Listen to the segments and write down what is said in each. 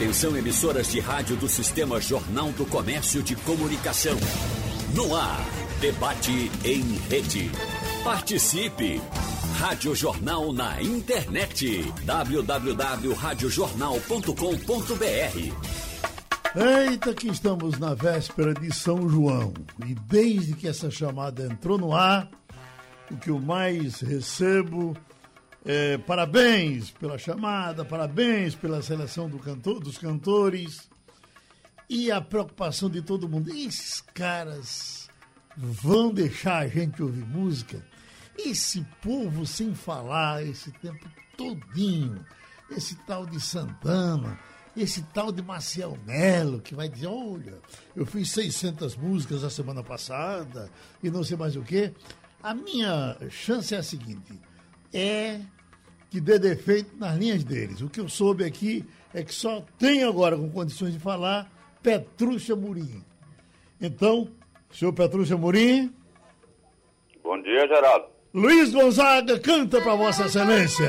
Atenção emissoras de rádio do Sistema Jornal do Comércio de Comunicação. No ar, debate em rede. Participe! Rádio Jornal na internet. www.radiojornal.com.br Eita, que estamos na véspera de São João. E desde que essa chamada entrou no ar, o que eu mais recebo é parabéns pela chamada, parabéns pela seleção do cantor, dos cantores. E a preocupação de todo mundo. Esses caras vão deixar a gente ouvir música? Esse povo sem falar esse tempo todinho, esse tal de Santana, esse tal de Maciel Melo, que vai dizer, olha, eu fiz 600 músicas a semana passada e não sei mais o quê. A minha chance é a seguinte, é que dê defeito nas linhas deles. O que eu soube aqui é que só tem agora com condições de falar Petrúcia Murim. Então, senhor Petrúcia Murim. Bom dia, Geraldo. Luiz Gonzaga canta para Vossa Excelência.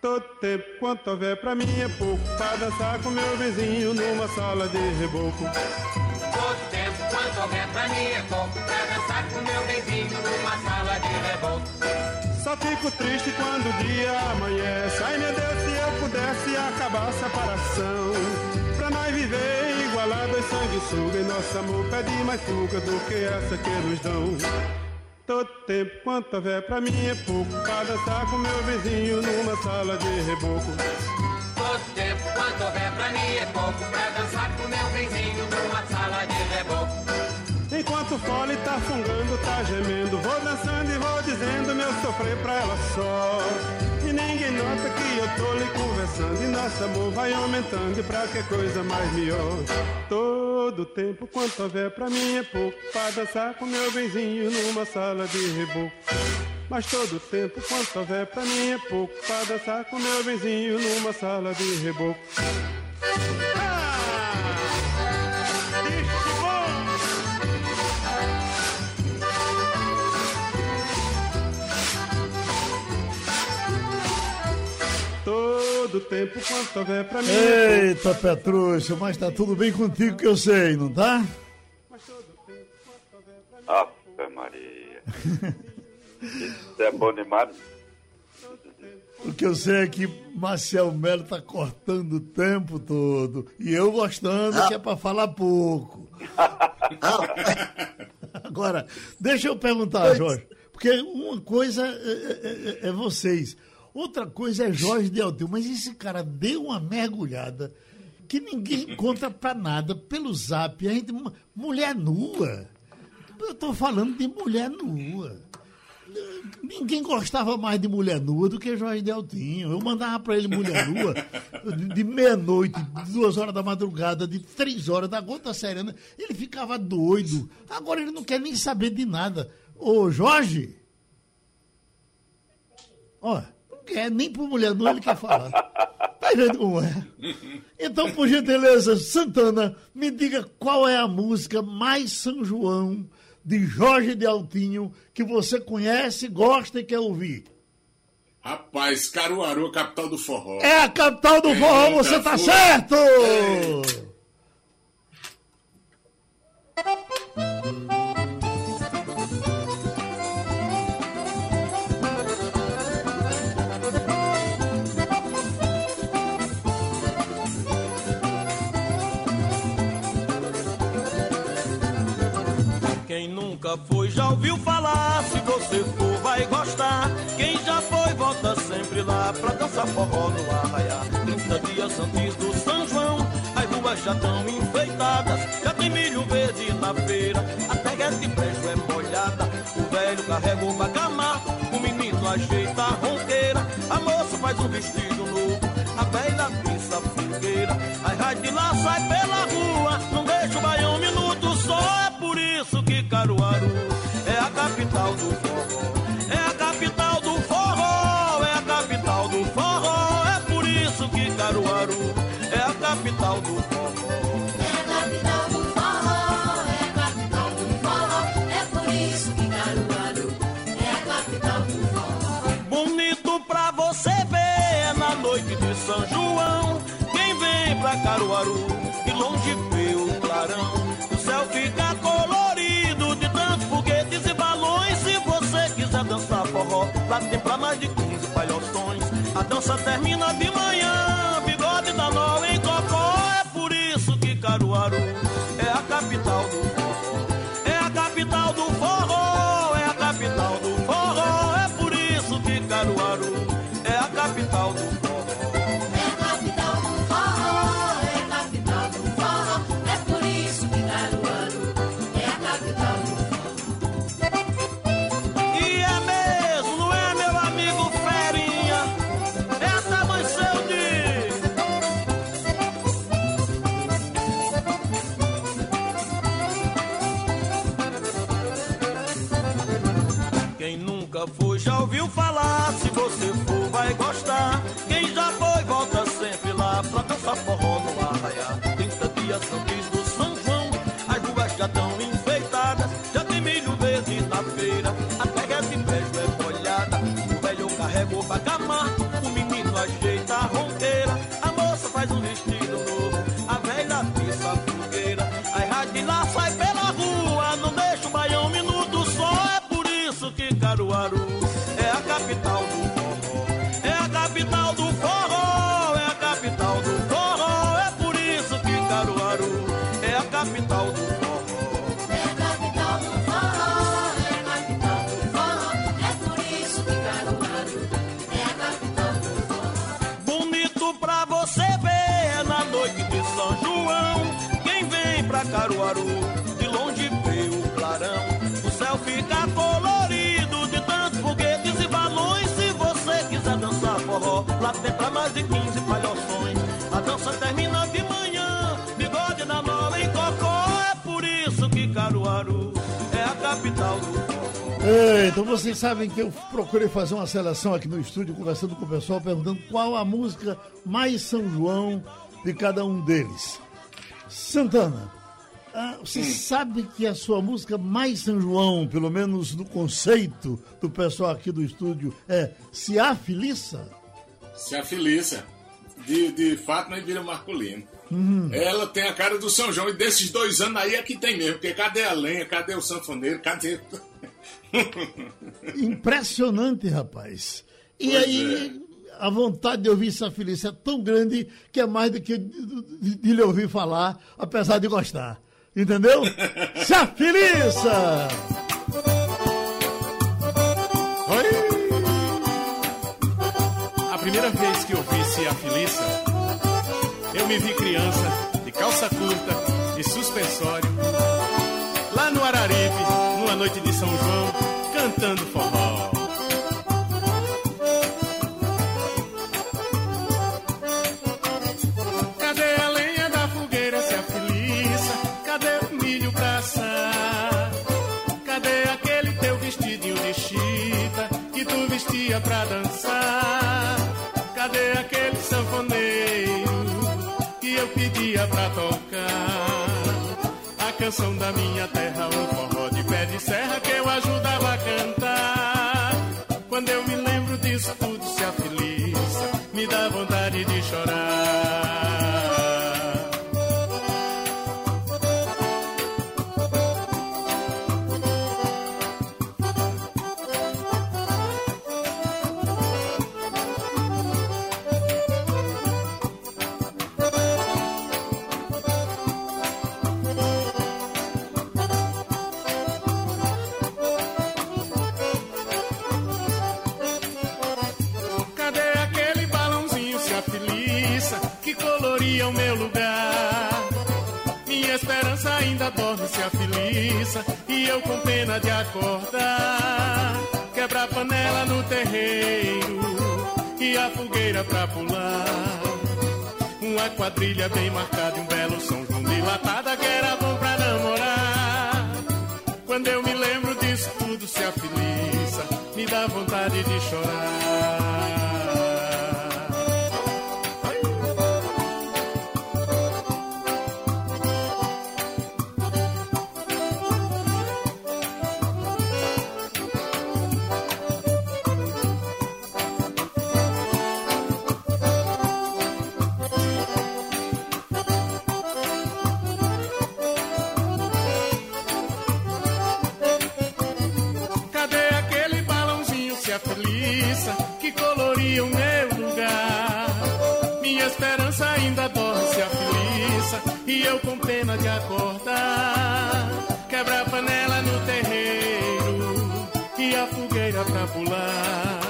Todo tempo quanto houver pra mim é pouco Pra dançar com meu vizinho numa sala de reboco. Todo tempo quanto houver pra mim é pouco Pra dançar com meu vizinho numa sala de reboco. Só fico triste quando o dia amanhece. Ai meu Deus, se eu pudesse acabar a separação. Pra nós viver igualados sanguessuga E nosso amor pede mais fuga do que essa que nos dão Todo tempo quanto houver pra mim é pouco. Pra dançar com meu vizinho numa sala de reboco. Todo tempo quanto houver pra mim é pouco. Pra dançar com meu vizinho numa sala reboco Enquanto o fole tá fungando, tá gemendo. Vou dançando e vou dizendo meu sofrer pra ela só. E ninguém nota que eu tô lhe conversando. E nosso amor vai aumentando e pra que coisa mais melhor? Todo tempo quanto houver pra mim é pouco. Pra dançar com meu benzinho numa sala de reboco. Mas todo tempo quanto houver pra mim é pouco. Pra dançar com meu benzinho numa sala de reboco Todo tempo quanto houver pra mim é Eita, Petrúcio, mas tá tudo bem contigo que eu sei, não tá? Ave Maria. Isso é bom demais. O que eu sei é que Marcel Melo tá cortando o tempo todo. E eu gostando que é pra falar pouco. Agora, deixa eu perguntar, Jorge. Porque uma coisa é, é- é vocês, outra coisa é Jorge Delteu. Mas esse cara deu uma mergulhada que ninguém encontra pra nada pelo zap. A gente, mulher nua. Eu tô falando de mulher nua. Ninguém gostava mais de mulher nua do que Jorge Deltinho. Eu mandava pra ele mulher nua de, meia-noite, duas horas da madrugada, de três horas, da gota serena. Ele ficava doido. Agora ele não quer nem saber de nada. Ô, Jorge! Não quer, nem por mulher nua ele quer falar. Tá vendo como é? Então, por gentileza, Santana, me diga qual é a música mais São João de Jorge de Altinho que você conhece, gosta e quer ouvir. Rapaz, Caruaru, capital do forró. É a capital do forró, Eita, você tá foi. certo! Quem nunca foi já ouviu falar, se você for vai gostar. Quem já foi volta sempre lá pra dançar forró no arraiá. 30 dias antes do São João, as ruas já estão enfeitadas. Já tem milho verde na feira, a terra de brejo é molhada. O velho carrega o bacamar, o menino ajeita a ronqueira, a moça faz um vestido novo, a velha pisa a fogueira. Aí vai de lá, sai pela rua, Caruaru é a capital do forró. É a capital do forró, é a capital do forró. É por isso que Caruaru é a capital do forró. É a capital do forró, é a capital do forró. É por isso que Caruaru é a capital do forró. Bonito pra você ver na noite de São João. Quem vem pra Caruaru, de longe tem pra mais de 15 palhoções. A dança termina de manhã, Caruaru, de longe vê o clarão. O céu fica colorido de tantos foguetes e balões. Se você quiser dançar forró, lá tem pra mais de 15 palhoções. A dança termina de manhã, bigode na nova em cocó. É por isso que Caruaru é a capital do. É, então vocês sabem que eu procurei fazer uma seleção aqui no estúdio, conversando com o pessoal, perguntando qual a música mais São João de cada um deles. Santana, ah, você sabe que a sua música mais São João, pelo menos no conceito do pessoal aqui do estúdio, é Se Há Feliça? Se a Felícia, de, de Fátima e Vira Marcolino. Ela tem a cara do São João e desses dois anos aí é que tem mesmo. Porque cadê a lenha? Cadê o sanfoneiro? Cadê. Impressionante, rapaz. E Pois aí, a vontade de ouvir essa Felícia é tão grande que é mais do que de, de- de lhe ouvir falar, apesar de gostar. Entendeu? Se a Felícia! A primeira vez que eu vi Cia Felícia, eu me vi criança, de calça curta e suspensório, lá no Araripe, numa noite de São João, cantando forró. Vestia pra dançar? Cadê aquele sanfoneiro que eu pedia pra tocar? A canção da minha terra, um forró de pé de serra que eu ajudava a fogueira pra pular. Uma quadrilha bem marcada e um belo São João dilatada que era bom pra namorar. Quando eu me lembro disso tudo se afiliça, me dá vontade de chorar. Eu com pena de acordar. Quebra a panela no terreiro e a fogueira pra pular.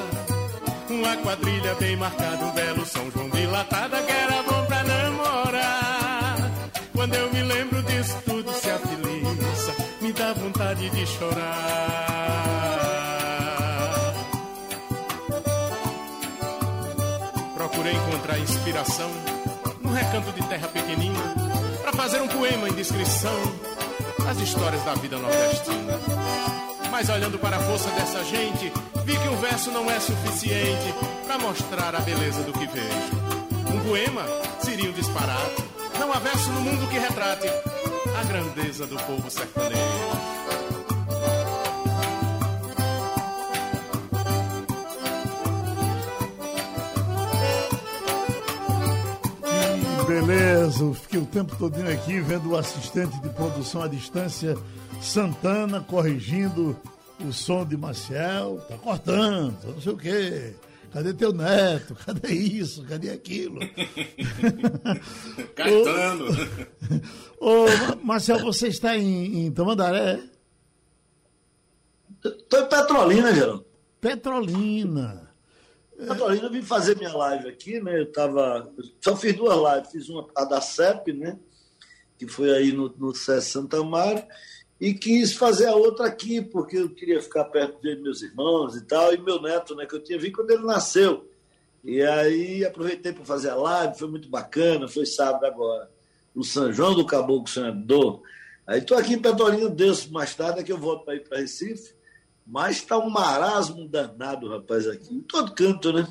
Uma quadrilha bem marcada, um belo São João dilatada que era bom pra namorar. Quando eu me lembro disso tudo se afiliça, me dá vontade de chorar. Procurei encontrar inspiração num recanto de terra pequenina fazer um poema em descrição das histórias da vida nordestina. Mas olhando para a força dessa gente, vi que um verso não é suficiente para mostrar a beleza do que vejo. Um poema seria um disparate. Não há verso no mundo que retrate a grandeza do povo sertanejo. Beleza, eu fiquei o tempo todinho aqui vendo o assistente de produção à distância, Santana, corrigindo o som de Maciel. Tá cortando, não sei o quê. Cadê teu neto? Cadê isso? Cadê aquilo? Caetano. Ô, Ma- Marcel, você está em, em Tamandaré? Tô em Petrolina, Geraldo. Petrolina. Eu vim fazer minha live aqui, né? Eu tava. Só fiz duas lives, fiz uma a da CEP, né? Que foi aí no, no SES Santa Amaro, e quis fazer a outra aqui, porque eu queria ficar perto de meus irmãos e tal, e meu neto, né? Que eu tinha visto quando ele nasceu. E aí aproveitei para fazer a live, foi muito bacana, foi sábado agora. No São João do Caboclo Senador. Aí estou aqui em Petrolina, desço mais tarde, é que eu volto para ir para Recife. Mas está um marasmo danado, rapaz, aqui. Em todo canto, né?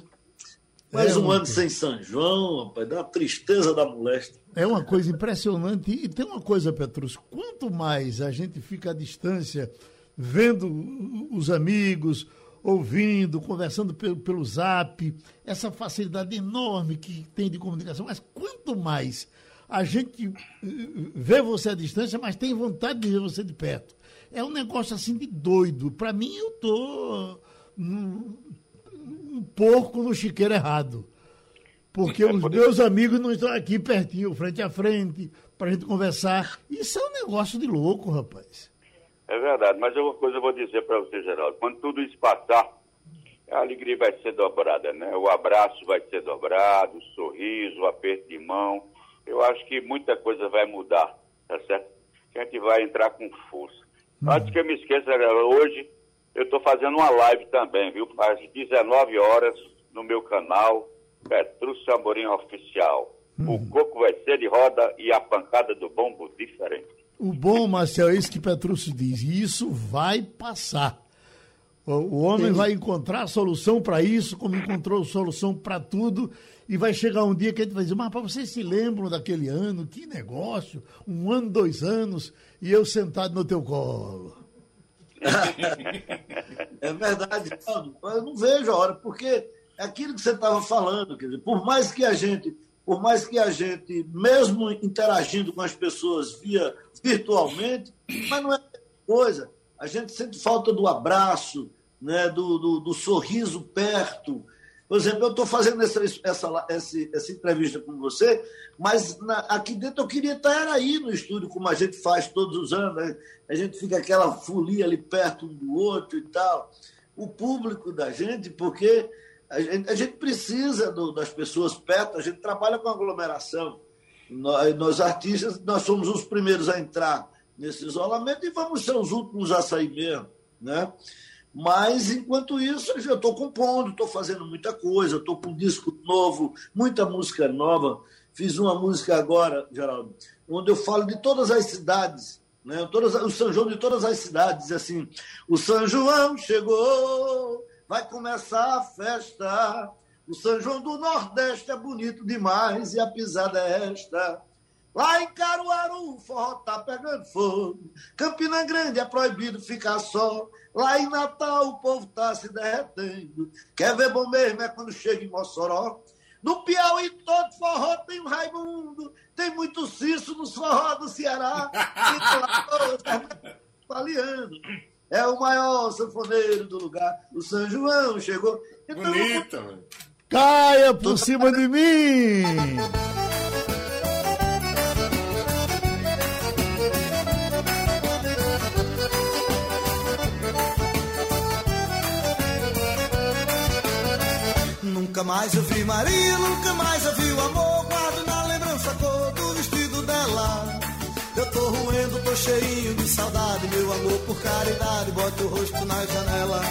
Mais É, um ano sem São João, rapaz, dá uma tristeza da moléstia. É uma coisa impressionante. E tem uma coisa, Petrus, quanto mais a gente fica à distância, vendo os amigos, ouvindo, conversando pelo, pelo zap, essa facilidade enorme que tem de comunicação, mas quanto mais a gente eh, vê você à distância, mas tem vontade de ver você de perto. É um negócio assim de doido. Para mim, eu tô num- um porco no chiqueiro errado. Porque os meus amigos não estão aqui pertinho, frente a frente, para a gente conversar. Isso é um negócio de louco, rapaz. É verdade, mas uma coisa eu vou dizer para você, Geraldo. Quando tudo isso passar, a alegria vai ser dobrada, né? O abraço vai ser dobrado, o sorriso, o aperto de mão. Eu acho que muita coisa vai mudar, tá certo? A gente vai entrar com força. Antes que eu me esqueça, hoje eu estou fazendo uma live também, viu? Às 19 horas no meu canal, Petrúcio Amorim Oficial. O coco vai ser de roda e a pancada do bombo diferente. O bom, Marcel, é isso que Petrúcio diz. E isso vai passar. O, homem vai encontrar a solução para isso, como encontrou solução para tudo. E vai chegar um dia que a gente vai dizer, mas para vocês se lembram daquele ano? Que negócio! Um ano, dois anos, e eu sentado no teu colo. É verdade, Geraldo. Eu não vejo a hora, porque é aquilo que você estava falando, quer dizer, por mais que a gente, por mais que a gente, mesmo interagindo com as pessoas via virtualmente, mas não é a mesma coisa. A gente sente falta do abraço, né, do, do, do sorriso perto. Por exemplo, eu estou fazendo essa, essa, essa, essa entrevista com você, mas na- aqui dentro eu queria estar aí no estúdio, como a gente faz todos os anos. né? A gente fica aquela folia ali perto um do outro e tal. O público da gente, porque a gente, a gente precisa do- das pessoas perto, a gente trabalha com aglomeração. Nós, nós artistas, nós somos os primeiros a entrar nesse isolamento e vamos ser os últimos a sair mesmo, né? Mas, enquanto isso, eu estou compondo, estou fazendo muita coisa, estou com um disco novo, muita música nova. Fiz uma música agora, Geraldo, onde eu falo de todas as cidades, né? todas, o São João de todas as cidades. Assim: o São João chegou, vai começar a festa. O São João do Nordeste é bonito demais e a pisada é esta. Lá em Caruaru, o forró tá pegando fogo. Campina Grande é proibido ficar só. Lá em Natal, o povo tá se derretendo. Quer ver bom mesmo é quando chega em Mossoró. No Piauí, todo forró tem um Raimundo. Tem muito Cício nos forró do Ceará. Faliando. É o maior sanfoneiro do lugar. O São João chegou. Então, Bonita, mano. Caia por cima de mim! Nunca mais eu vi Maria, nunca mais eu vi o amor. Guardo na lembrança a cor do vestido dela. Eu tô roendo, tô cheinho de saudade. Meu amor, por caridade, bote o rosto na janela.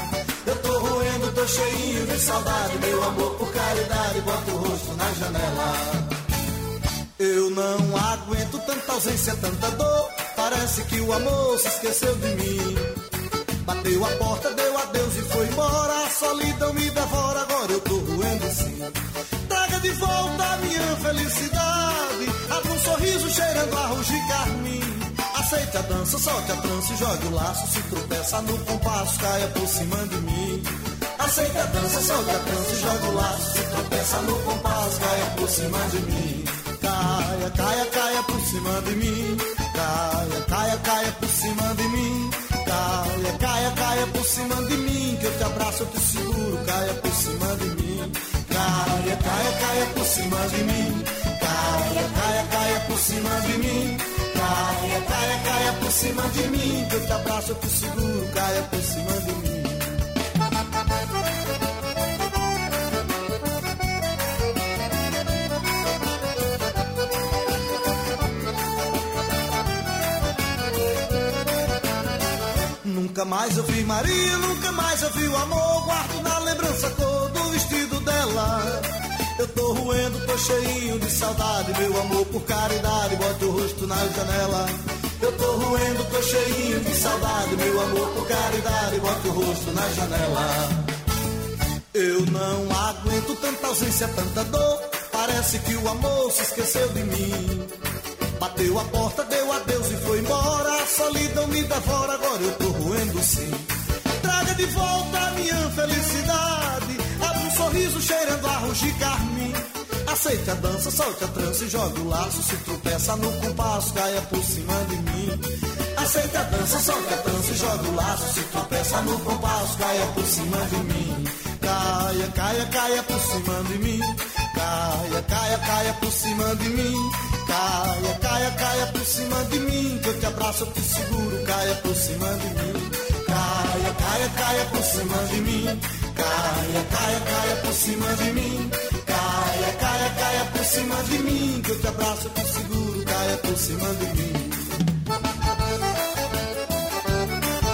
Eu tô roendo, tô cheinho de saudade. Meu amor, por caridade, bote o rosto na janela. Eu não aguento tanta ausência, tanta dor. Parece que o amor se esqueceu de mim. Bateu a porta, deu adeus e foi embora. A solidão me devora, agora eu tô roendo sim. Traga de volta a minha felicidade. Abra um sorriso cheirando arroz de carmim. Aceite a dança, solte a trança e jogue o laço. Se tropeça no compasso, caia por cima de mim. Aceite a dança, solte a trança e jogue o laço. Se tropeça no compasso, caia por cima de mim. Caia, caia, caia por cima de mim. Caia, caia, caia por cima de mim. Caia, caia, caia por cima de mim. Que eu te abraço, eu te seguro. Caia por cima de mim. Caia, caia, caia por cima de mim. Caia, caia, caia por cima de mim. Caia, caia, caia por cima de mim. Que te abraço, eu te seguro. Caia por cima de mim. Nunca mais eu vi Maria, nunca mais eu vi o amor. Guardo na lembrança a cor do vestido dela. Eu tô roendo, tô cheinho de saudade. Meu amor, por caridade, bota o rosto na janela. Eu tô roendo, tô cheinho de saudade. Meu amor, por caridade, bota o rosto na janela. Eu não aguento tanta ausência, tanta dor. Parece que o amor se esqueceu de mim. Bateu a porta, deu adeus e foi embora. A solidão me devora, agora eu tô roendo sim. Traga de volta a minha felicidade. Sorriso cheirando arroz de carmim. Aceite a dança, solte a trança e jogue o laço. Se tropeça no compasso, caia por cima de mim. Aceite a dança, solte a trança e jogue o laço. Se tropeça no compasso, caia por cima de mim. Caia, caia, caia por cima de mim. Caia, caia, caia por cima de mim. Caia, caia, caia por cima de mim. Que eu te abraço, eu te seguro. Caia por cima de mim. Caia, caia, caia por cima de mim. Caia, caia, caia por cima de mim. Caia, caia, caia por cima de mim. Que eu te abraço, eu te seguro. Caia por cima de mim.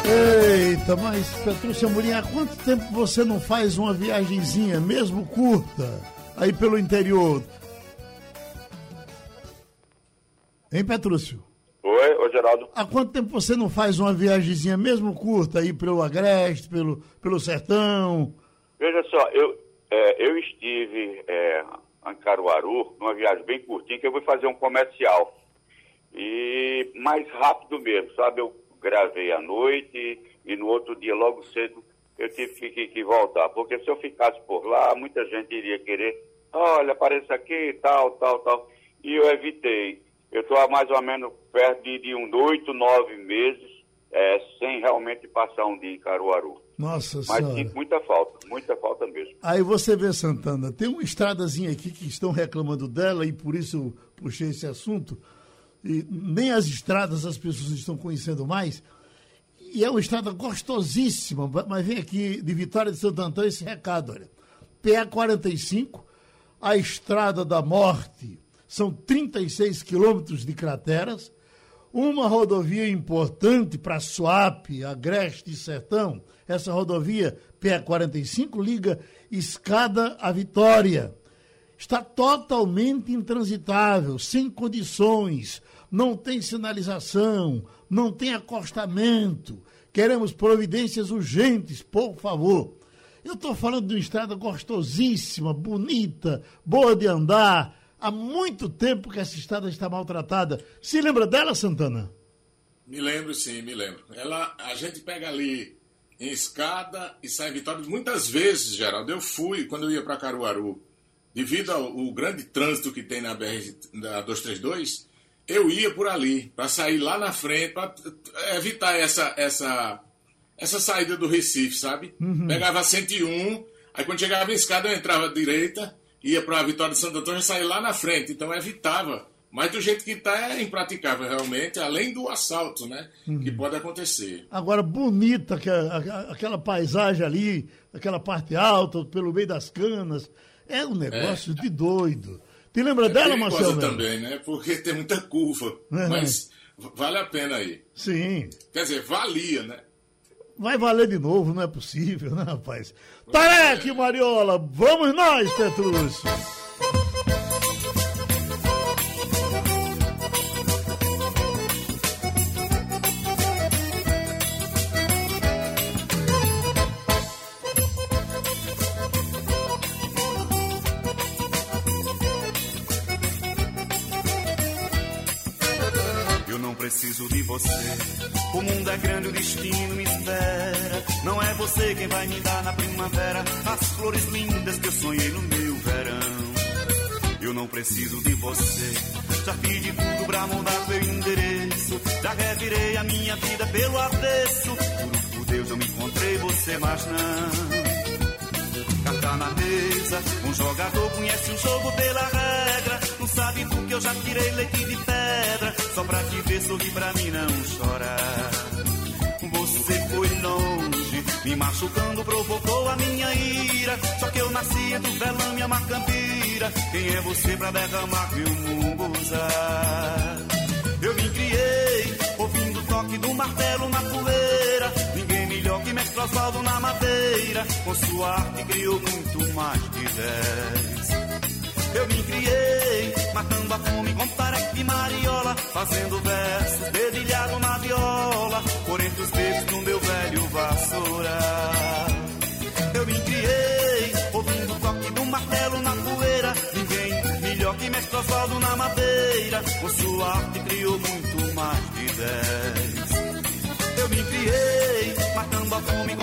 Eita, mas Petrúcia Murim, há quanto tempo você não faz uma viagenzinha, mesmo curta, aí pelo interior? Hein, Petrúcio? Oi, ô Geraldo. Há quanto tempo você não faz uma viagemzinha, mesmo curta, aí pelo Agreste, pelo, pelo Sertão? Veja só, eu, é, eu estive é, em Caruaru, numa viagem bem curtinha, que eu fui fazer um comercial. E mais rápido mesmo, sabe? Eu gravei à noite e no outro dia, logo cedo, eu tive que, que- que voltar. Porque se eu ficasse por lá, muita gente iria querer, olha, apareça aqui, tal, tal, tal. E eu evitei. Eu estou há mais ou menos perto de, de uns oito, nove meses, é, sem realmente passar um dia em Caruaru. Nossa Mas Senhora. sinto muita falta, muita falta mesmo. Aí você vê, Santana, tem uma estradazinha aqui que estão reclamando dela e por isso eu puxei esse assunto. E nem as estradas as pessoas estão conhecendo mais. E é uma estrada gostosíssima, mas vem aqui de Vitória de Santo Antônio esse recado, olha. PA 45, a Estrada da Morte, são 36 quilômetros de crateras. Uma rodovia importante para Suape, Agreste e Sertão. Essa rodovia PE45 liga Escada à Vitória. Está totalmente intransitável, sem condições, não tem sinalização, não tem acostamento. Queremos providências urgentes, por favor. Eu estou falando de uma estrada gostosíssima, bonita, boa de andar. Há muito tempo que essa estrada está maltratada. Se lembra dela, Santana? Me lembro, sim, me lembro. Ela, a gente pega ali em escada e sai em Vitória. Muitas vezes, Geraldo, eu fui quando eu ia para Caruaru, devido ao, ao grande trânsito que tem na BR da 232, eu ia por ali para sair lá na frente para evitar essa essa essa saída do Recife, sabe? Uhum. Pegava 101, aí quando chegava em escada eu entrava à direita, ia para a Vitória de Santo Antônio e saía lá na frente, então evitava. Mas do jeito que está é impraticável realmente, além do assalto, né? Que pode acontecer. Agora, bonita aquela, paisagem ali, aquela parte alta, pelo meio das canas. É um negócio de doido. Te lembra É dela, Marcelo? também, né? Porque tem muita curva, Uhum. mas vale a pena aí. Sim. Quer dizer, valia, né? Vai valer de novo, não é possível, né, rapaz? Tareque, Mariola, vamos nós, Petrúcio. Eu não preciso de você. O mundo é grande, o destino me espera. Não é você quem vai me dar na primavera as flores lindas que eu sonhei no meu verão. Eu não preciso de você. Já de tudo pra mudar meu endereço. Já revirei a minha vida pelo avesso. Por Deus, eu me encontrei você, mas não. Carta na mesa, um jogador conhece o jogo pela regra. Não sabe do que eu já tirei leite de pedra. Só pra te ver sorrir pra mim não chorar. Você foi longe, me machucando, provocou a minha ira. Só que eu nasci entre o velame e a macambira. Quem é você pra derramar meu munguzá? Eu me criei, ouvindo o toque do martelo na poeira. Ninguém melhor que mestre Osvaldo na madeira. Com sua arte criou muito mais de dez. Eu me criei, matando a fome com tarefa e mariola, fazendo versos, dedilhado na viola, por entre os dedos do meu velho vassoura. Eu me criei, ouvindo o toque do martelo na poeira, ninguém melhor que mestre Osvaldo na madeira, com sua arte criou muito mais de dez. Eu me criei, matando a fome com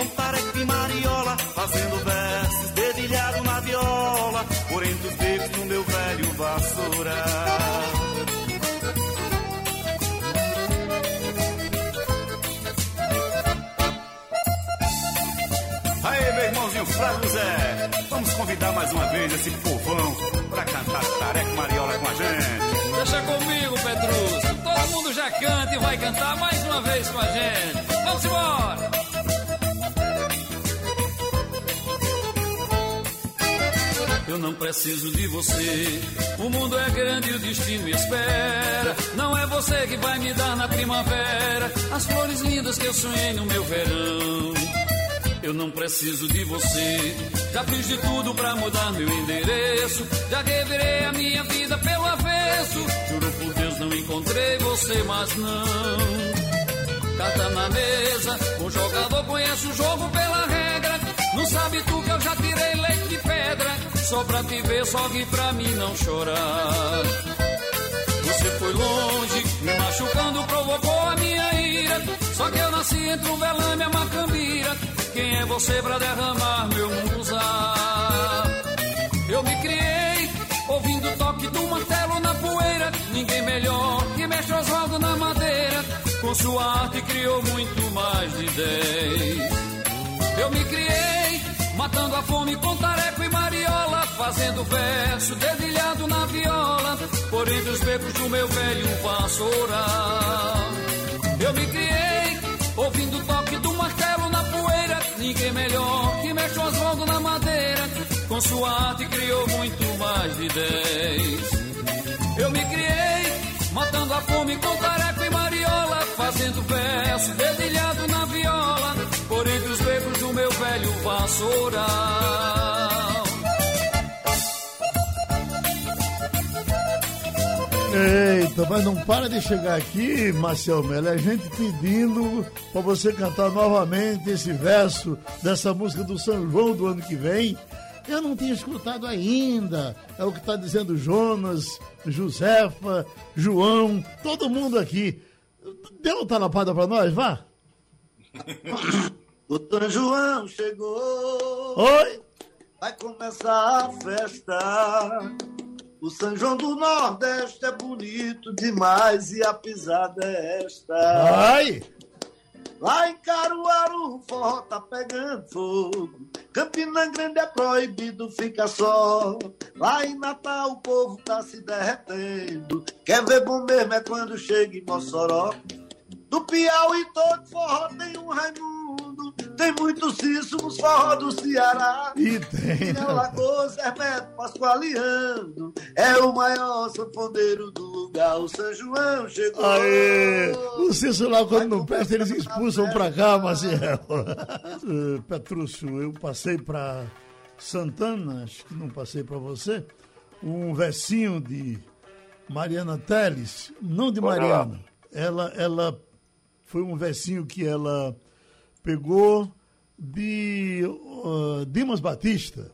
vez esse povão pra cantar Tareca Mariola com a gente. Deixa comigo, Petrúcio. Todo mundo já canta e vai cantar mais uma vez com a gente. Vamos embora! Eu não preciso de você. O mundo é grande e o destino me espera. Não é você que vai me dar na primavera as flores lindas que eu sonhei no meu verão. Eu não preciso de você. Já fiz de tudo pra mudar meu endereço. Já revirei a minha vida pelo avesso. Juro por Deus, não encontrei você, mas não. Carta na mesa, o jogador conhece o jogo pela regra. Não sabe tu que eu já tirei leite de pedra. Só pra te ver, só que pra mim não chorar. Você foi longe, me machucando, provocou a minha ira. Só que eu nasci entre o velame e a macambira. Quem é você pra derramar meu munguzá? Eu me criei, ouvindo o toque do martelo na poeira. Ninguém melhor que mestre Oswaldo na madeira. Com sua arte criou muito mais de dez. Eu me criei, matando a fome com tareco e mariola, fazendo verso dedilhado na viola, por entre os becos do meu velho vassoural. Eu me criei, ouvindo o toque do martelo ninguém melhor que mexe Oswaldo na madeira, com sua arte criou muito mais de dez. Eu me criei, Matando a fome com tareco e mariola, fazendo verso, dedilhado na viola, por entre os becos do meu velho vassoural. Eita, mas não para de chegar aqui, Marcel Melo. É gente pedindo para você cantar novamente esse verso dessa música do São João do ano que vem. Eu não tinha escutado ainda. É o que está dizendo Jonas, Josefa, João, todo mundo aqui. Dê uma talapada para nós, vá. O São João chegou. Oi. Vai começar a festa. O São João do Nordeste é bonito demais e a pisada é esta. Vai. Lá em Caruaru o forró tá pegando fogo. Campina Grande é proibido, fica só. Lá em Natal o povo tá se derretendo. Quer ver bom mesmo é quando chega em Mossoró. Do Piauí todo forró tem um Raimundo. Tem muito Cício nos forró do Ceará. E tem. Em Alagoas, Hermeto Pascoaliando. É o maior sanfoneiro do lugar. O São João chegou. Aê! O Cício lá, quando não presta, eles expulsam pra cá, Maciel. Petrúcio, eu passei pra Santana, acho que não passei pra você, um versinho de Mariana Teles, não de. Mariana. Ela, ela foi um versinho que ela pegou de uh, Dimas Batista,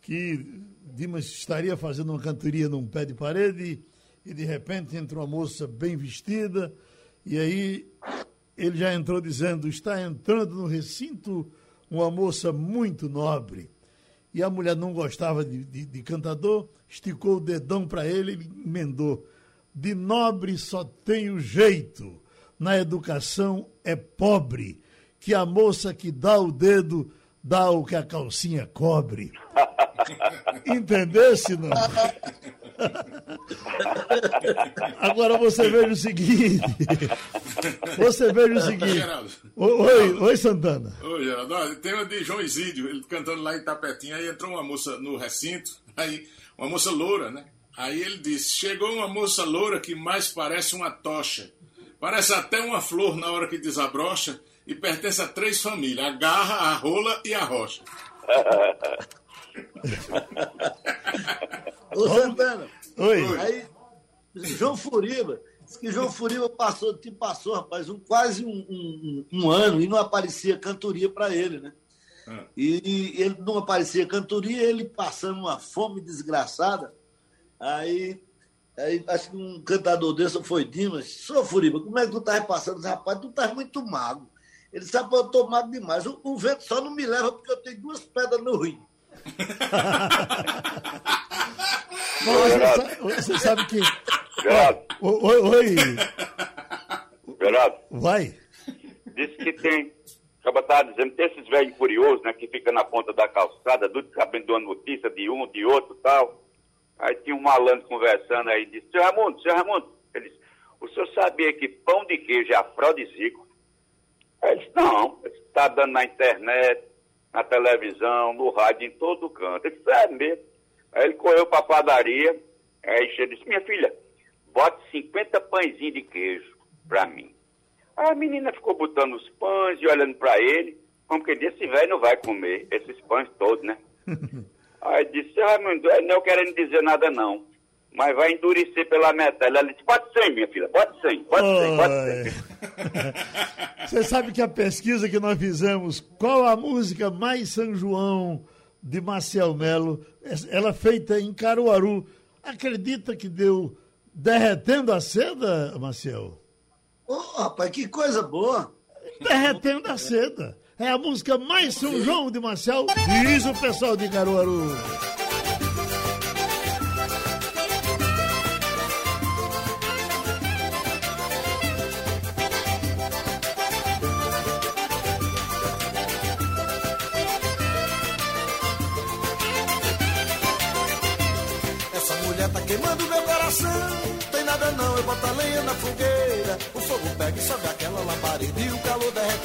que Dimas estaria fazendo uma cantoria num pé de parede e de repente entra uma moça bem vestida e aí ele já entrou dizendo: está entrando no recinto uma moça muito nobre. E a mulher não gostava de, de- de cantador, esticou o dedão para ele e emendou. De nobre só tem o jeito, na educação é pobre, que a moça que dá o dedo dá o que a calcinha cobre. Entendesse, não? Agora você veja o seguinte. Você veja o seguinte. Geraldo. Oi, oi, Santana. Ô, Geraldo, tem uma de João Isídio, ele cantando lá em Tapetinho, aí entrou uma moça no recinto, aí uma moça loura, né? Aí ele disse, chegou uma moça loura que mais parece uma tocha, parece até uma flor na hora que desabrocha e pertence a três famílias, a garra, a rola e a rocha. Ô, Santana. Oi. Aí, João Furiba, diz que João Furiba passou, te passou, rapaz, um, quase um, um- um ano e não aparecia cantoria para ele, né? E, ele não aparecia cantoria, ele passando uma fome desgraçada. Aí, aí acho que um cantador desse foi Dimas. Sô Furiba, como é que tu tá passando? Rapaz, tu tá muito magro. Ele sabe eu tô magro demais. O, o vento só não me leva porque eu tenho duas pedras no rim. Você, sabe, você sabe que. Geraldo, Oi, oi. Geraldo, Vai. disse que tem. Acaba estava dizendo, tem esses velhos curiosos, né, que fica na ponta da calçada, tudo sabendo de uma notícia de um, de outro tal. Aí tinha um malandro conversando aí, disse, seu Raimundo, seu Raimundo, ele disse, o senhor sabia que pão de queijo é afrodisíaco? Aí ele disse, não, está dando na internet, na televisão, no rádio, em todo canto. Ele disse, é mesmo. Aí ele correu para a padaria, aí ele disse, minha filha, bote 50 pãezinhos de queijo para mim. Aí a menina ficou botando os pães e olhando para ele, como que disse, esse velho não vai comer esses pães todos, né? Aí disse, Raimundo, eu não querendo dizer nada não, mas vai endurecer pela metade. Ela disse, pode ser, minha filha, pode ser, pode ser, pode ser. Você sabe que a pesquisa que nós fizemos, qual a música mais São João de Marcel Melo, ela feita em Caruaru, acredita que deu derretendo a seda, Marcel? Ô, rapaz, que coisa boa. Derretendo a seda. É a música mais São João de Marcel, diz o pessoal de Caruaru.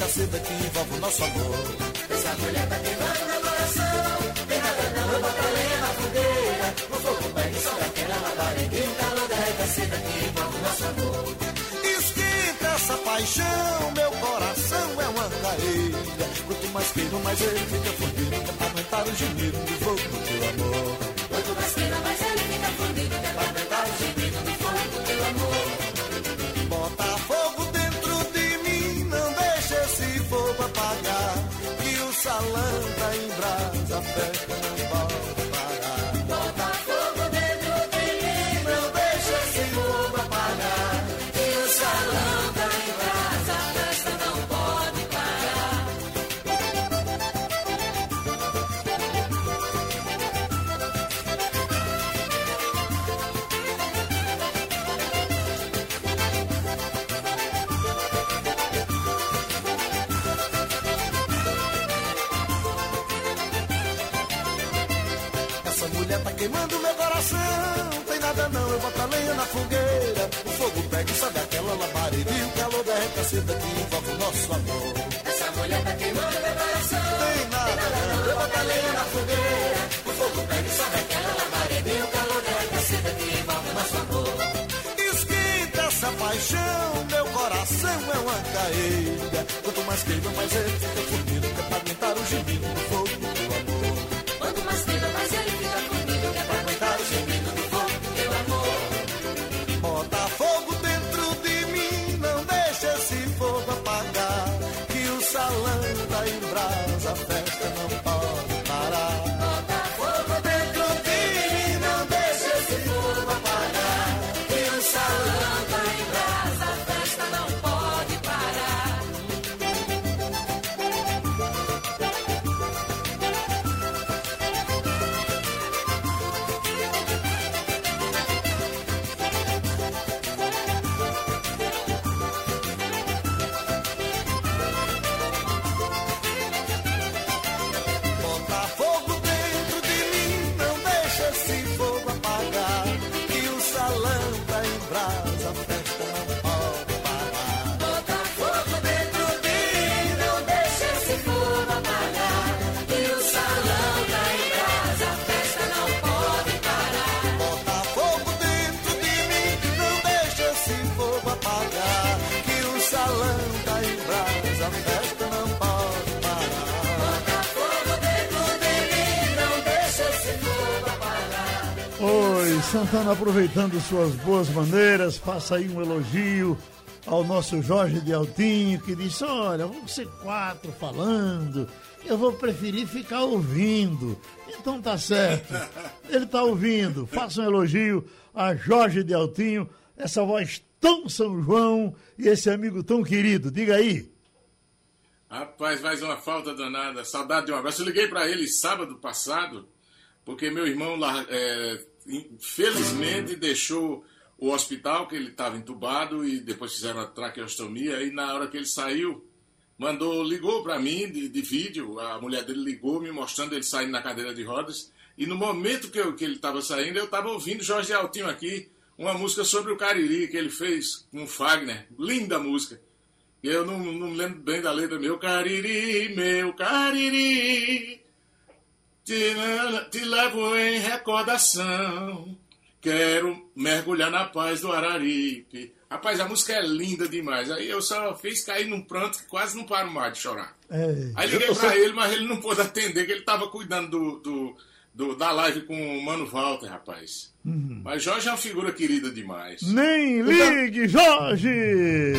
Calor derrete a seda que envolve o nosso amor. Essa mulher tá queimando meu coração. Tem nada não, eu boto a lenha na fogueira. O fogo pega e sobe aquela labareda. E o calor derrete a seda que envolve o nosso amor. Esquenta essa paixão, meu coração é uma cadeira. Quanto mais queiro, mais ele fica fundido. Aguentar o gemido do fogo do teu amor. Quanto mais queira, mais ele fica fundido. Aguentar o gemido Mulher tá queimando meu coração. Tem nada não, eu boto a lenha na fogueira. O fogo pega sabe aquela labareda. E o calor derrete a seda que envolve o nosso amor. Essa mulher tá queimando meu coração. Tem nada não, eu boto a lenha na fogueira. O fogo pega e sobe aquela labareda e o calor derrete a seda que envolve o nosso amor. Esquenta essa paixão, meu coração é uma caída. Quanto mais queima, mais ele fica fundido. Que é pra aguentar o gemido do fogo em brasa, a festa não tá Santana, aproveitando suas boas maneiras, faça aí um elogio ao nosso Jorge de Altinho, que disse: Olha, vamos ser quatro falando, eu vou preferir ficar ouvindo. Então tá certo, ele tá ouvindo. Faça um elogio a Jorge de Altinho, essa voz tão São João e esse amigo tão querido. Diga aí. Rapaz, faz uma falta danada. Saudade de um abraço. Eu liguei para ele sábado passado, porque meu irmão lá, é, infelizmente, deixou o hospital, que ele estava entubado, e depois fizeram a traqueostomia. E na hora que ele saiu, mandou, ligou para mim de, de vídeo. A mulher dele ligou, me mostrando ele saindo na cadeira de rodas. E no momento que, eu- que ele estava saindo, eu estava ouvindo Jorge Altinho aqui, uma música sobre o Cariri que ele fez com o Fagner. Linda música. Eu não, não me lembro bem da letra. Meu Cariri, meu Cariri, te, te levo em recordação. Quero mergulhar na paz do Araripe. Rapaz, a música é linda demais. Aí eu só fiz cair num pranto que quase não paro mais de chorar. É, Aí liguei pra ele, mas ele não pôde atender, que ele tava cuidando do, do- do- da live com o Mano Walter, rapaz. Uhum. Mas Jorge é uma figura querida demais. Nem ligue, Jorge!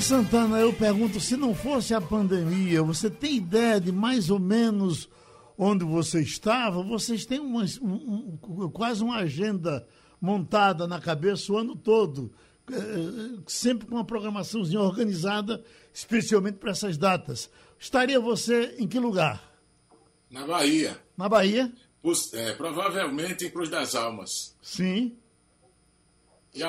Santana, eu pergunto, se não fosse a pandemia, você tem ideia de mais ou menos onde você estava? Vocês têm uma, um- um- quase uma agenda montada na cabeça o ano todo, eh, sempre com uma programaçãozinha organizada, especialmente para essas datas. Estaria você em que lugar? Na Bahia. Na Bahia? É, provavelmente em Cruz das Almas. Sim. E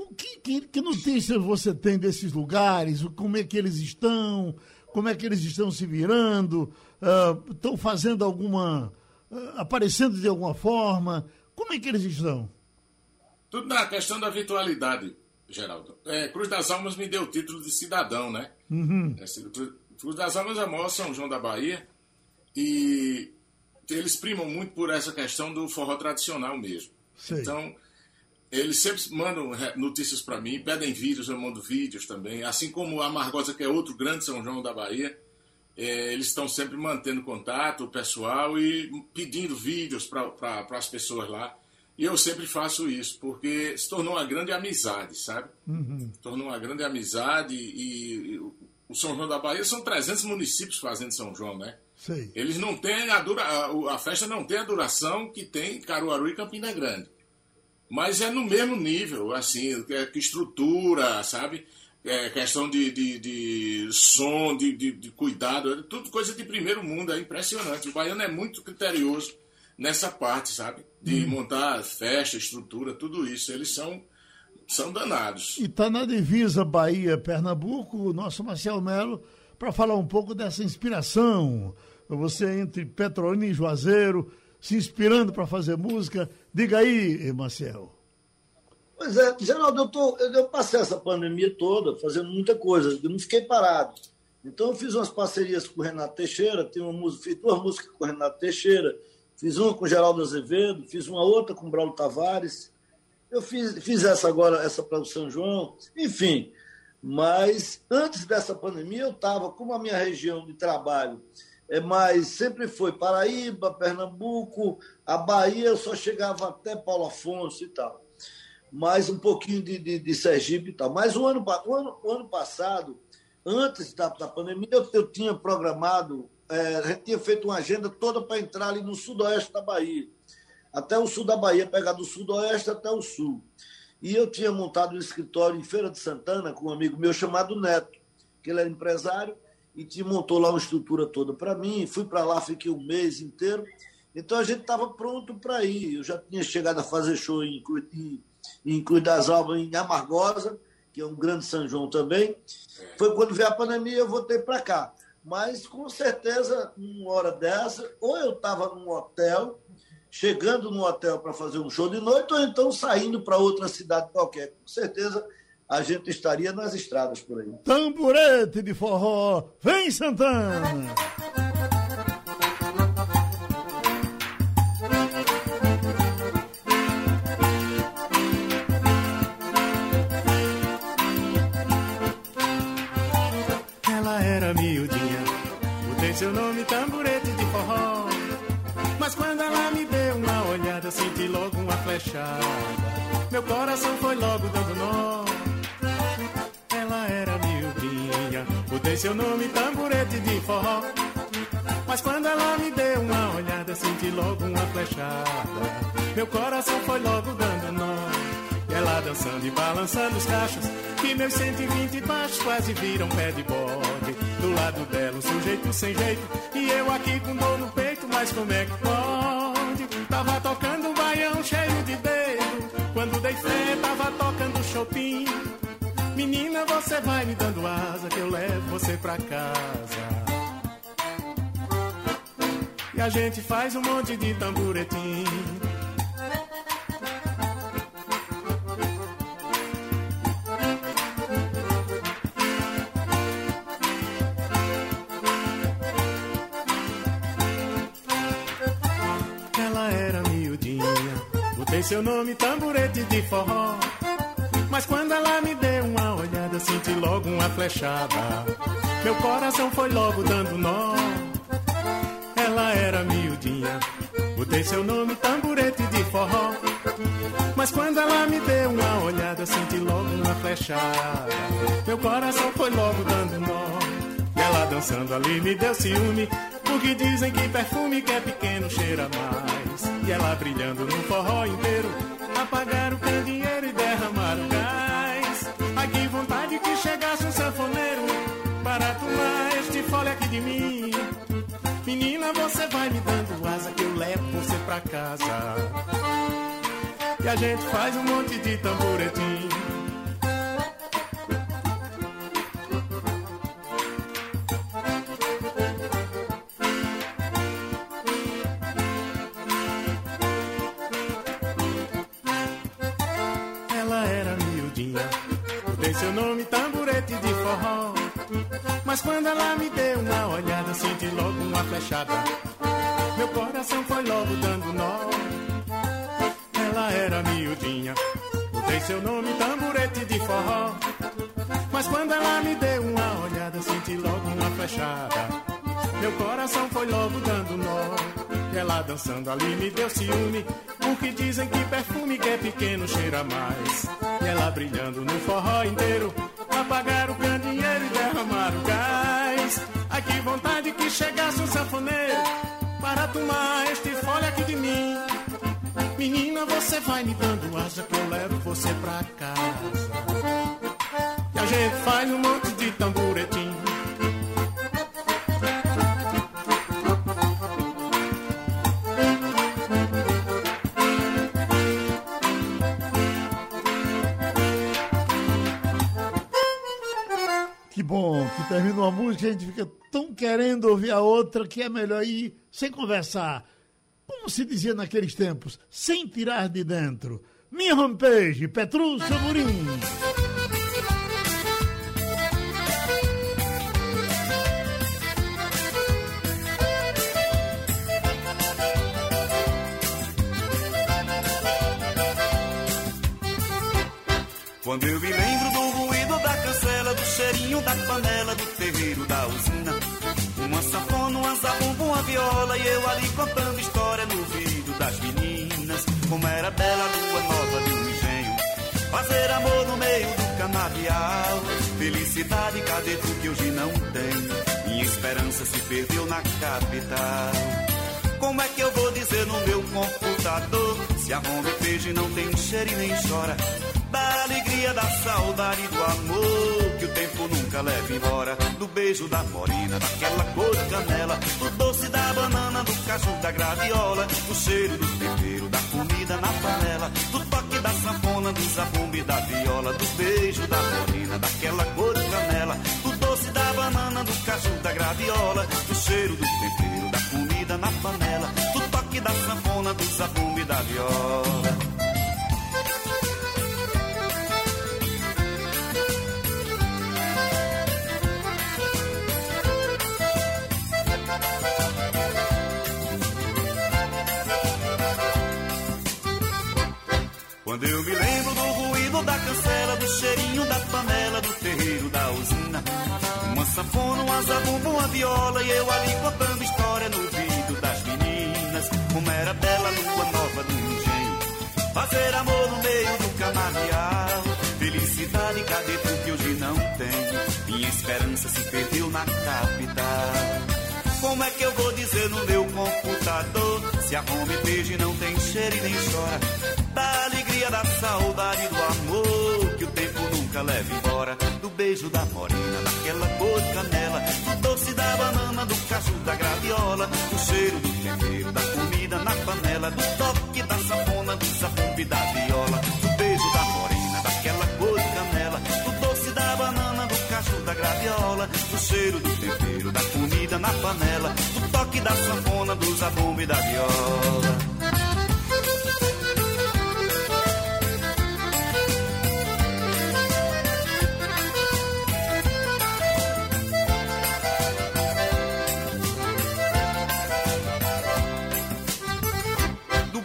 Amargosa. Que, que, que notícias você tem desses lugares? Como é que eles estão? Como é que eles estão se virando? Ah, estão fazendo alguma. ah, aparecendo de alguma forma? Como é que eles estão? Tudo na questão da virtualidade, Geraldo. É, Cruz das Almas me deu o título de cidadão, né? Uhum. Esse- Cruz- Cruz das Almas é o maior São João da Bahia e eles primam muito por essa questão do forró tradicional mesmo. Sei. Então, eles sempre mandam re- notícias para mim, pedem vídeos, eu mando vídeos também. Assim como a Amargosa, que é outro grande São João da Bahia, é, eles estão sempre mantendo contato, o pessoal, e pedindo vídeos para as pessoas lá. E eu sempre faço isso, porque se tornou uma grande amizade, sabe? Uhum. tornou uma grande amizade e, e o- São João da Bahia são 300 municípios fazendo São João, né? Sei. Eles não têm a dura, a, a festa não tem a duração que tem Caruaru e Campina Grande. Mas é no mesmo nível, assim, que, que estrutura, sabe? É, questão de, de, de som, de, de, de cuidado, é tudo coisa de primeiro mundo, é impressionante. O baiano é muito criterioso nessa parte, sabe? De montar festa, estrutura, tudo isso. Eles são, são danados. E está na divisa Bahia-Pernambuco, o nosso Marcel Melo, para falar um pouco dessa inspiração. Você entre Petrolina e Juazeiro, se inspirando para fazer música. Diga aí, Marcel. Pois é, Geraldo, eu, tô, eu, passei essa pandemia toda fazendo muita coisa, eu não fiquei parado. Então eu fiz umas parcerias com o Renato Teixeira, tenho uma música, fiz duas músicas com o Renato Teixeira, fiz uma com o Geraldo Azevedo, fiz uma outra com o Braulio Tavares. Eu fiz, fiz essa agora, essa para o São João, enfim. Mas antes dessa pandemia eu estava, como a minha região de trabalho é mais, sempre foi Paraíba, Pernambuco, a Bahia, eu só chegava até Paulo Afonso e tal mais um pouquinho de, de, de Sergipe e tal. Mas o ano, o ano, o ano passado, antes da, da pandemia, eu, eu tinha programado, é, a gente tinha feito uma agenda toda para entrar ali no sudoeste da Bahia. Até o sul da Bahia, pegar do sudoeste até o sul. E eu tinha montado um escritório em Feira de Santana com um amigo meu chamado Neto, que ele era empresário, e te montou lá uma estrutura toda para mim. Fui para lá, fiquei um mês inteiro. Então a gente estava pronto para ir. Eu já tinha chegado a fazer show em, em, em Cruz das Almas, em Amargosa, que é um grande São João também. Foi quando veio a pandemia eu voltei para cá. Mas com certeza, uma hora dessa, ou eu estava num hotel, chegando no hotel para fazer um show de noite, ou então saindo para outra cidade qualquer. Com certeza a gente estaria nas estradas por aí. Tamborete de forró, vem Santana! Ela era miudinha, mudei seu nome tamborete de forró. Mas quando ela me deu uma olhada, senti logo uma flechada. Meu coração foi logo dando nó. Seu nome tamborete de forró. Mas quando ela me deu uma olhada, senti logo uma flechada. Meu coração foi logo dando nó. E ela dançando e balançando os cachos Que meus 120 baixos quase viram pé de bode Do lado dela um sujeito sem jeito E eu aqui com dor no peito Mas como é que pode? Tava tocando um baião cheio de dedo Quando dei fé tava tocando Chopin Menina, você vai me dando asa que eu levo você pra casa. E a gente faz um monte de tamburetim. Ela era miudinha, botei seu nome tamburete de forró. Mas quando ela me deu senti logo uma flechada. Meu coração foi logo dando nó. Ela era miudinha. Botei seu nome tamborete de forró. Mas quando ela me deu uma olhada, senti logo uma flechada. Meu coração foi logo dando nó. E ela dançando ali me deu ciúme. Porque dizem que perfume que é pequeno cheira mais. E ela brilhando no forró inteiro. Apagaram o candeeiro e derramaram pra casa. E a gente faz um monte de tamboretim. Ela era miudinha, dei seu nome tamborete de forró. Mas quando ela me deu uma olhada, senti logo uma flechada. Meu coração foi logo dando nó. Ela era miudinha, botei seu nome tamborete de forró. Mas quando ela me deu uma olhada, senti logo uma flechada. Meu coração foi logo dando nó. Ela dançando ali me deu ciúme. Porque dizem que perfume que é pequeno cheira mais. Ela brilhando no forró inteiro. Apagaram o candeeiro e derramaram gás. Ai que vontade que chegasse um sanfoneiro. Para tomar este fole aqui de mim. Menina, você vai me dando asa que eu levo você pra casa. E a gente faz um monte de tamboretim. Que termina uma música a gente fica tão querendo ouvir a outra que é melhor ir sem conversar. Como se dizia naqueles tempos, sem tirar de dentro. Minha homepage, Petrúcio Amorim. Quando eu me lembro do ruído da cancela, do cheirinho da panela, usina. Uma sanfona, uma zabumba, uma viola e eu ali contando história no ouvido das meninas. Como era bela a lua nova de um engenho. Fazer amor no meio do canavial. Felicidade, cadê tu que hoje não tem? Minha esperança se perdeu na capital. Como é que eu vou dizer no meu computador Se a Roma e peixe não tem cheiro e nem chora Da alegria, da saudade, do amor Nunca leva embora Do beijo da morena, daquela cor de canela Do doce da banana, do caju da graviola Do cheiro do tempero, da comida na panela Do toque da sanfona, do zabumba e da viola Do beijo da morena, daquela cor de canela Do doce da banana, do caju da graviola Do cheiro do tempero, da comida na panela Do toque da sanfona, do zabumba e da viola Quando eu me lembro do ruído da cancela, do cheirinho da panela, do terreiro da usina. Uma sanfona, uma zabumba, uma viola e eu ali contando história no ouvido das meninas. Como era bela lua nova do engenho. Fazer amor no meio do canavial. Felicidade, cadê tu que hoje não tem? Minha esperança se perdeu na capital. Como é que eu vou dizer no meu computador Se a fome beijo e não tem cheiro e nem chora. Da alegria, da saudade, do amor Que o tempo nunca leva embora. Do beijo da morena, daquela cor de canela. Do doce da banana, do cacho da graviola. Do cheiro do tempero, da comida na panela. Do toque da sanfona, do zabumba e da viola. Do beijo da morena, daquela cor de canela. Do doce da banana, do cacho da graviola. Do cheiro do tempero, da comida na panela. Do toque da sanfona, do zabumba e da viola.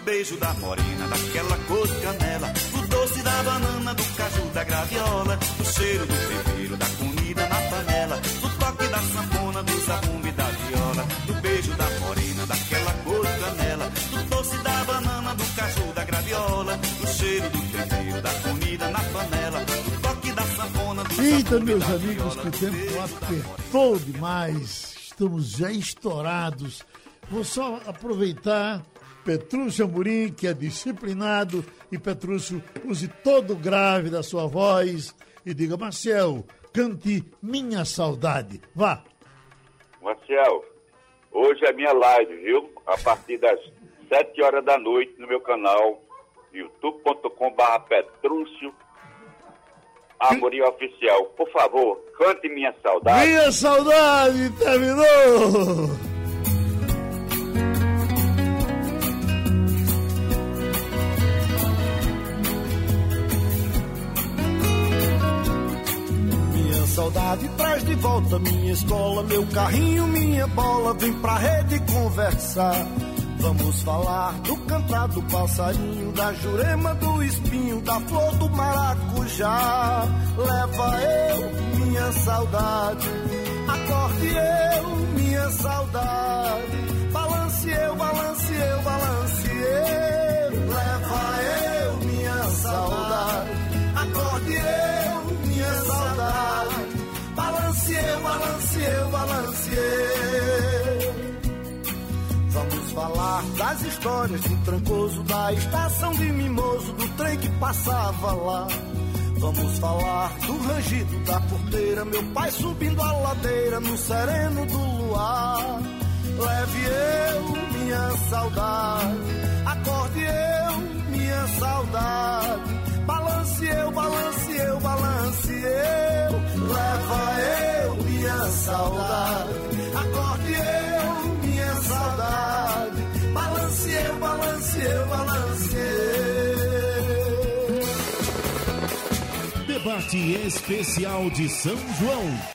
Beijo da morena, daquela cor de canela, do doce da banana, do caju, da graviola, do cheiro do tempero, da comida na panela, do toque da sanfona, do zabumba e da viola, do beijo da morena, daquela cor de canela, do doce da banana, do caju, da graviola, do cheiro do tempero, da comida na panela, do toque da sanfona, do Eita, meus da amigos, viola, que o tempo apertou demais. Estamos já estourados. Vou só aproveitar. Petrúcio Amorim, que é disciplinado, e Petrúcio, use todo o grave da sua voz e diga, Marcel, cante Minha Saudade. Vá. Marcel, hoje é minha live, viu? A partir das 7 horas da noite no meu canal youtube.com.br Petrúcio Amorim Oficial. Por favor, cante Minha Saudade. Minha Saudade terminou! Saudade traz de volta minha escola, meu carrinho, minha bola, vem pra rede conversar. Vamos falar do cantar do passarinho, da jurema do espinho, da flor do maracujá. Leva eu minha saudade, acorde eu minha saudade. Balance eu, balance eu, balance eu. Vamos falar das histórias do trancoso, da estação de mimoso, do trem que passava lá. Vamos falar do rangido da porteira, meu pai subindo a ladeira no sereno do luar. Leve eu minha saudade, acorde eu minha saudade. Balance eu, balance eu, balance eu. Leva eu minha saudade, acorde eu minha saudade. Balance eu, balance eu, balance eu. Debate especial de São João.